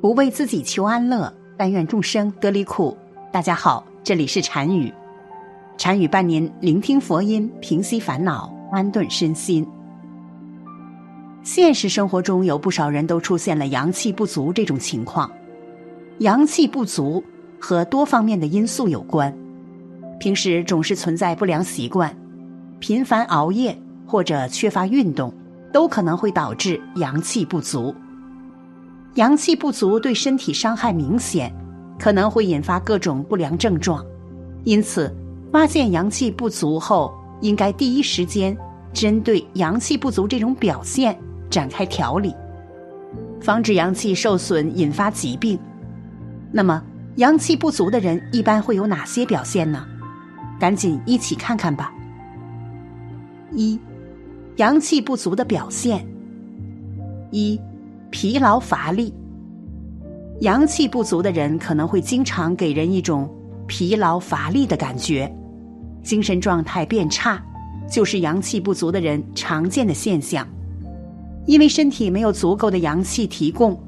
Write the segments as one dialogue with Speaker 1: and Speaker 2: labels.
Speaker 1: 不为自己求安乐，但愿众生得离苦。大家好，这里是禅语，禅语伴您聆听佛音，平息烦恼，安顿身心。现实生活中有不少人都出现了阳气不足这种情况，阳气不足和多方面的因素有关，平时总是存在不良习惯，频繁熬夜或者缺乏运动，都可能会导致阳气不足。阳气不足对身体伤害明显，可能会引发各种不良症状。因此，发现阳气不足后，应该第一时间针对阳气不足这种表现展开调理，防止阳气受损引发疾病。那么，阳气不足的人一般会有哪些表现呢？赶紧一起看看吧。一，阳气不足的表现。一。疲劳乏力，阳气不足的人可能会经常给人一种疲劳乏力的感觉，精神状态变差，就是阳气不足的人常见的现象。因为身体没有足够的阳气提供，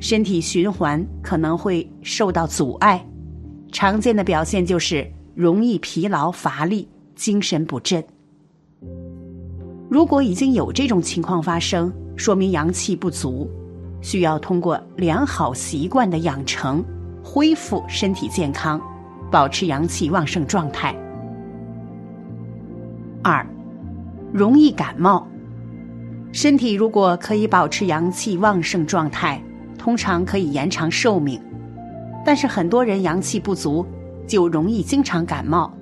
Speaker 1: 身体循环可能会受到阻碍，常见的表现就是容易疲劳乏力、精神不振。如果已经有这种情况发生，说明阳气不足。需要通过良好习惯的养成，恢复身体健康，保持阳气旺盛状态。二，容易感冒。身体如果可以保持阳气旺盛状态，通常可以延长寿命。但是很多人阳气不足，就容易经常感冒，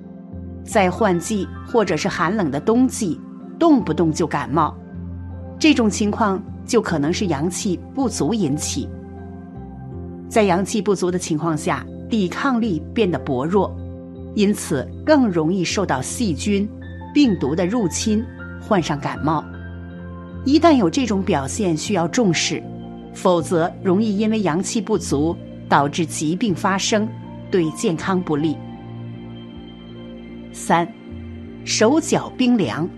Speaker 1: 在换季或者是寒冷的冬季，动不动就感冒。这种情况。就可能是阳气不足引起，在阳气不足的情况下，抵抗力变得薄弱，因此更容易受到细菌、病毒的入侵，患上感冒。一旦有这种表现，需要重视，否则容易因为阳气不足导致疾病发生，对健康不利。三，手脚冰凉，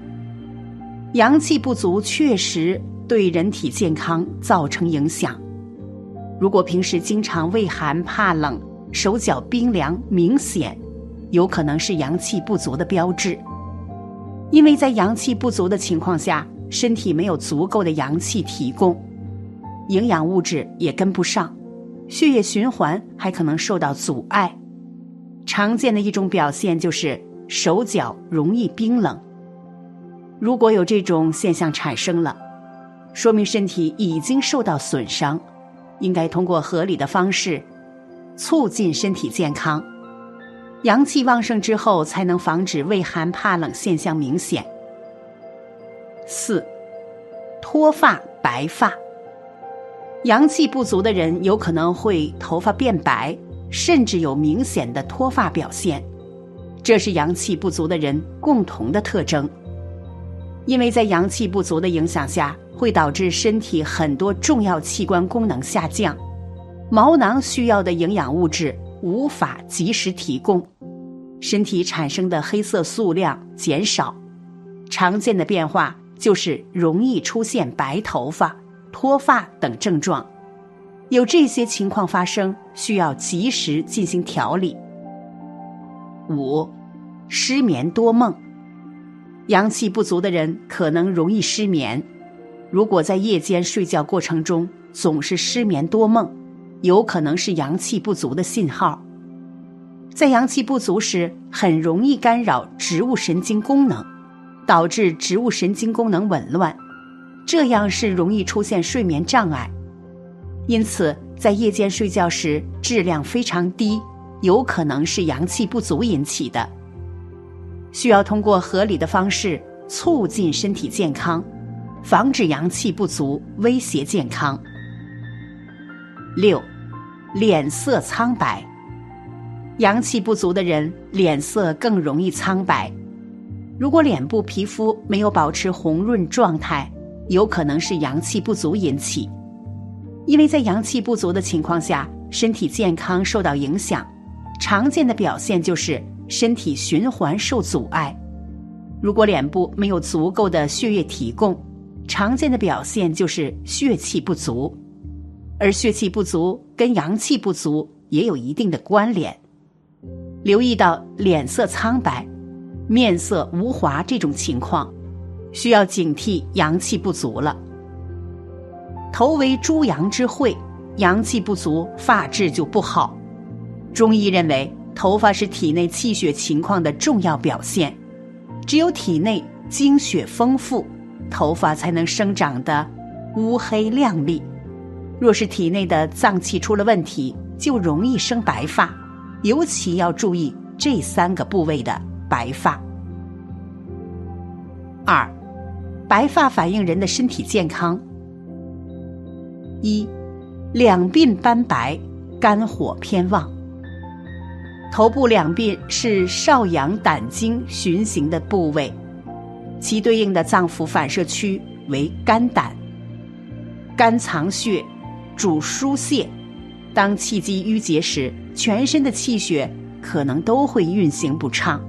Speaker 1: 阳气不足确实。对人体健康造成影响。如果平时经常畏寒怕冷、手脚冰凉明显，有可能是阳气不足的标志。因为在阳气不足的情况下，身体没有足够的阳气提供，营养物质也跟不上，血液循环还可能受到阻碍。常见的一种表现就是手脚容易冰冷。如果有这种现象产生了，说明身体已经受到损伤，应该通过合理的方式促进身体健康。阳气旺盛之后，才能防止畏寒怕冷现象明显。四，脱发白发，阳气不足的人有可能会头发变白，甚至有明显的脱发表现，这是阳气不足的人共同的特征。因为在阳气不足的影响下，会导致身体很多重要器官功能下降，毛囊需要的营养物质无法及时提供，身体产生的黑色素量减少，常见的变化就是容易出现白头发、脱发等症状。有这些情况发生，需要及时进行调理。五，失眠多梦。阳气不足的人可能容易失眠，如果在夜间睡觉过程中总是失眠多梦，有可能是阳气不足的信号。在阳气不足时，很容易干扰植物神经功能，导致植物神经功能紊乱，这样是容易出现睡眠障碍。因此，在夜间睡觉时质量非常低，有可能是阳气不足引起的。需要通过合理的方式促进身体健康，防止阳气不足威胁健康。六，脸色苍白，阳气不足的人脸色更容易苍白。如果脸部皮肤没有保持红润状态，有可能是阳气不足引起。因为在阳气不足的情况下，身体健康受到影响，常见的表现就是。身体循环受阻碍，如果脸部没有足够的血液提供，常见的表现就是血气不足。而血气不足跟阳气不足也有一定的关联。留意到脸色苍白、面色无华这种情况，需要警惕阳气不足了。头为诸阳之会，阳气不足，发质就不好。中医认为，头发是体内气血情况的重要表现，只有体内精血丰富，头发才能生长的乌黑亮丽。若是体内的脏器出了问题，就容易生白发。尤其要注意这三个部位的白发。二，白发反映人的身体健康。一，两鬓斑白，肝火偏旺。头部两鬓是少阳胆经循行的部位，其对应的脏腑反射区为肝胆。肝藏血，主疏泄。当气机淤结时，全身的气血可能都会运行不畅，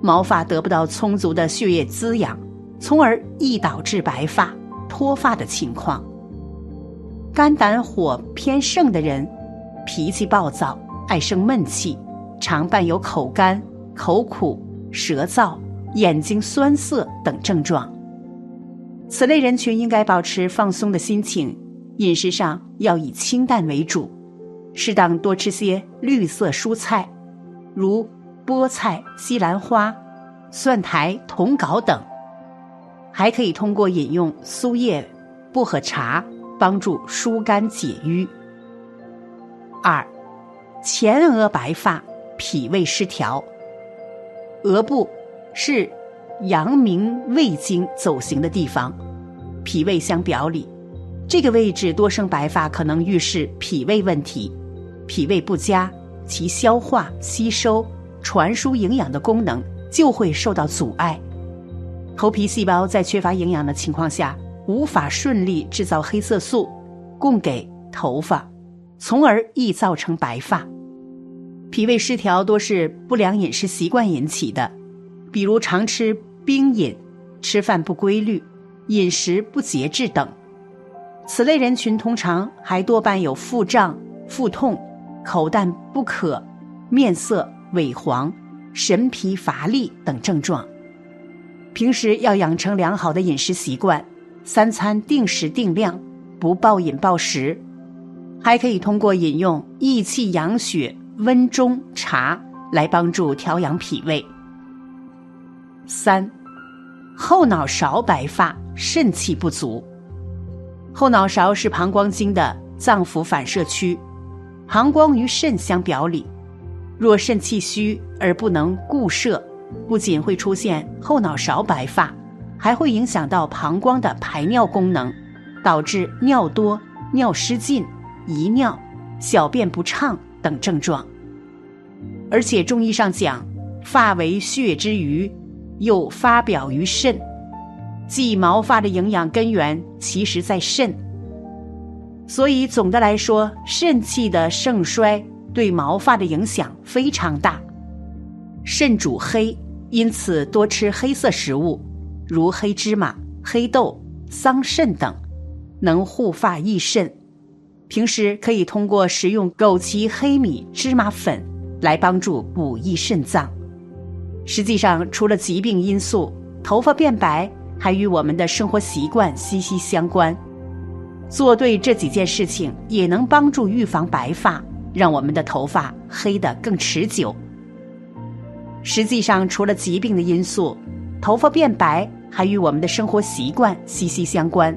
Speaker 1: 毛发得不到充足的血液滋养，从而易导致白发、脱发的情况。肝胆火偏盛的人，脾气暴躁，爱生闷气，常伴有口干、口苦、舌燥、眼睛酸涩等症状。此类人群应该保持放松的心情，饮食上要以清淡为主。适当多吃些绿色蔬菜，如菠菜、西兰花、蒜苔、茼蒿等。还可以通过饮用苏叶、薄荷茶，帮助疏肝解郁。二，前额白发，脾胃失调。额部是阳明胃经走行的地方，脾胃相表里，这个位置多生白发，可能预示脾胃问题。脾胃不佳，其消化、吸收、传输营养的功能就会受到阻碍。头皮细胞在缺乏营养的情况下，无法顺利制造黑色素，供给头发，从而易造成白发。脾胃失调多是不良饮食习惯引起的，比如常吃冰饮、吃饭不规律、饮食不节制等。此类人群通常还多伴有腹胀、腹痛。口淡不渴、面色萎黄、神疲乏力等症状。平时要养成良好的饮食习惯，三餐定时定量，不暴饮暴食。还可以通过饮用益气养血温中茶来帮助调养脾胃。三，后脑勺白发，肾气不足。后脑勺是膀胱经的脏腑反射区。膀胱与肾相表里，若肾气虚而不能固摄，不仅会出现后脑勺白发，还会影响到膀胱的排尿功能，导致尿多、尿失禁、遗尿、小便不畅等症状。而且中医上讲，发为血之余，又发表于肾，即毛发的营养根源其实在肾。所以总的来说，肾气的盛衰对毛发的影响非常大。肾主黑，因此多吃黑色食物，如黑芝麻、黑豆、桑葚等，能护发益肾。平时可以通过食用枸杞、黑米、芝麻粉来帮助补益肾脏。实际上，除了疾病因素，头发变白还与我们的生活习惯息息相关。做对这几件事情，也能帮助预防白发，让我们的头发黑得更持久。实际上，除了疾病的因素，头发变白还与我们的生活习惯息息相关。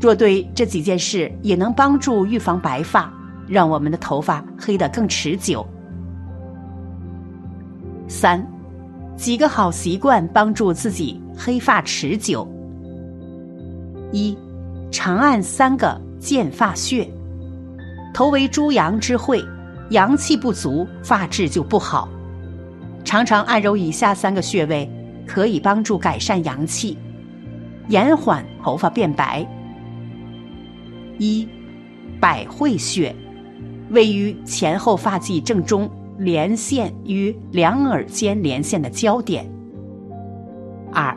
Speaker 1: 若对这几件事，也能帮助预防白发，让我们的头发黑得更持久。三，几个好习惯帮助自己黑发持久。一。长按三个健发穴，头为诸阳之会，阳气不足，发质就不好。常常按揉以下三个穴位，可以帮助改善阳气，延缓头发变白。一，百会穴，位于前后发际正中，连线与两耳尖连线的交点。二，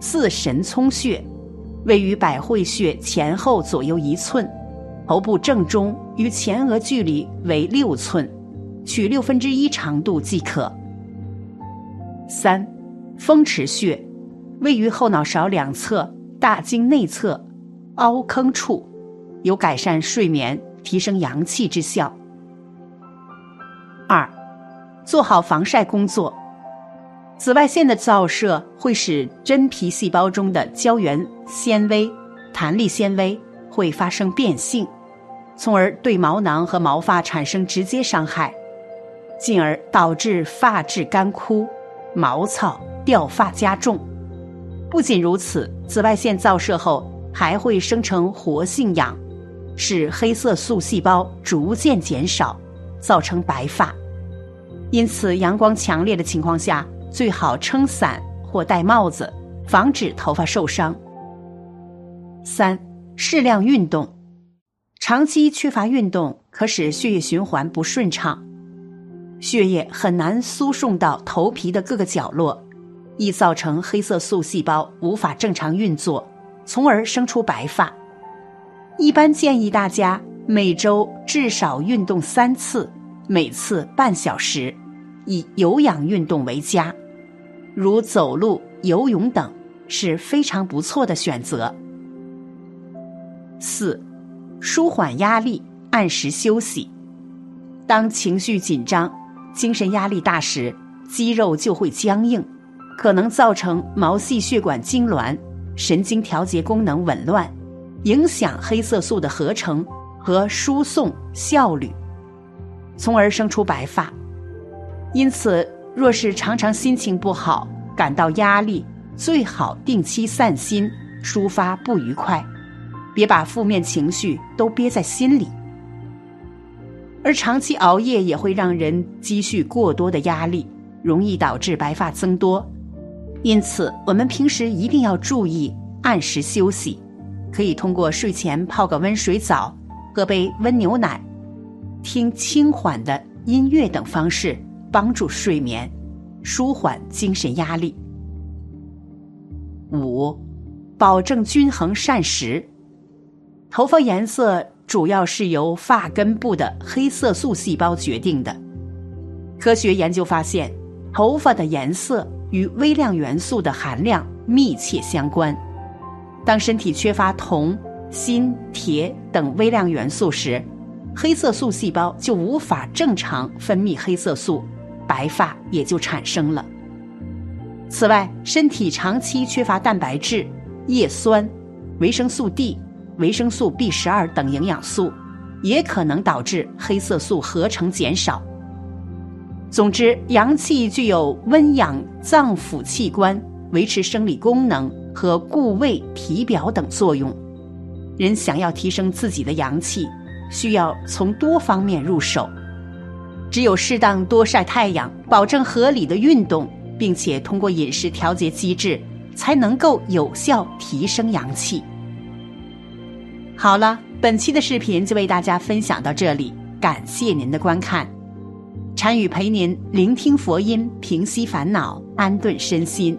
Speaker 1: 四神聪穴。位于百会穴前后左右一寸，头部正中与前额距离为六寸，取六分之一长度即可。三，风池穴位于后脑勺两侧大经内侧凹坑处，有改善睡眠、提升阳气之效。二，做好防晒工作。紫外线的照射会使真皮细胞中的胶原纤维、弹力纤维会发生变性，从而对毛囊和毛发产生直接伤害，进而导致发质干枯。毛糙、掉发加重。不仅如此，紫外线照射后还会生成活性氧，使黑色素细胞逐渐减少，造成白发。因此，阳光强烈的情况下，最好撑伞或戴帽子，防止头发受伤。三、适量运动。长期缺乏运动，可使血液循环不顺畅。血液很难输送到头皮的各个角落，易造成黑色素细胞无法正常运作，从而生出白发。一般建议大家每周至少运动三次，每次半小时，以有氧运动为佳，如走路、游泳等是非常不错的选择。四，舒缓压力，按时休息。当情绪紧张。精神压力大时，肌肉就会僵硬，可能造成毛细血管痉挛、神经调节功能紊乱，影响黑色素的合成和输送效率，从而生出白发。因此，若是常常心情不好、感到压力，最好定期散心，抒发不愉快，别把负面情绪都憋在心里。而长期熬夜也会让人积蓄过多的压力，容易导致白发增多。因此，我们平时一定要注意按时休息，可以通过睡前泡个温水澡、喝杯温牛奶、听轻缓的音乐等方式帮助睡眠，舒缓精神压力。五，保证均衡膳食，头发颜色。主要是由发根部的黑色素细胞决定的。科学研究发现，头发的颜色与微量元素的含量密切相关。当身体缺乏铜、锌、铁等微量元素时，黑色素细胞就无法正常分泌黑色素，白发也就产生了。此外，身体长期缺乏蛋白质、叶酸、维生素 D。维生素 B 十二等营养素，也可能导致黑色素合成减少。总之，阳气具有温养脏腑器官、维持生理功能和固胃体表等作用。人想要提升自己的阳气，需要从多方面入手。只有适当多晒太阳，保证合理的运动，并且通过饮食调节机制，才能够有效提升阳气。好了，本期的视频就为大家分享到这里，感谢您的观看。禅语陪您聆听佛音，平息烦恼，安顿身心。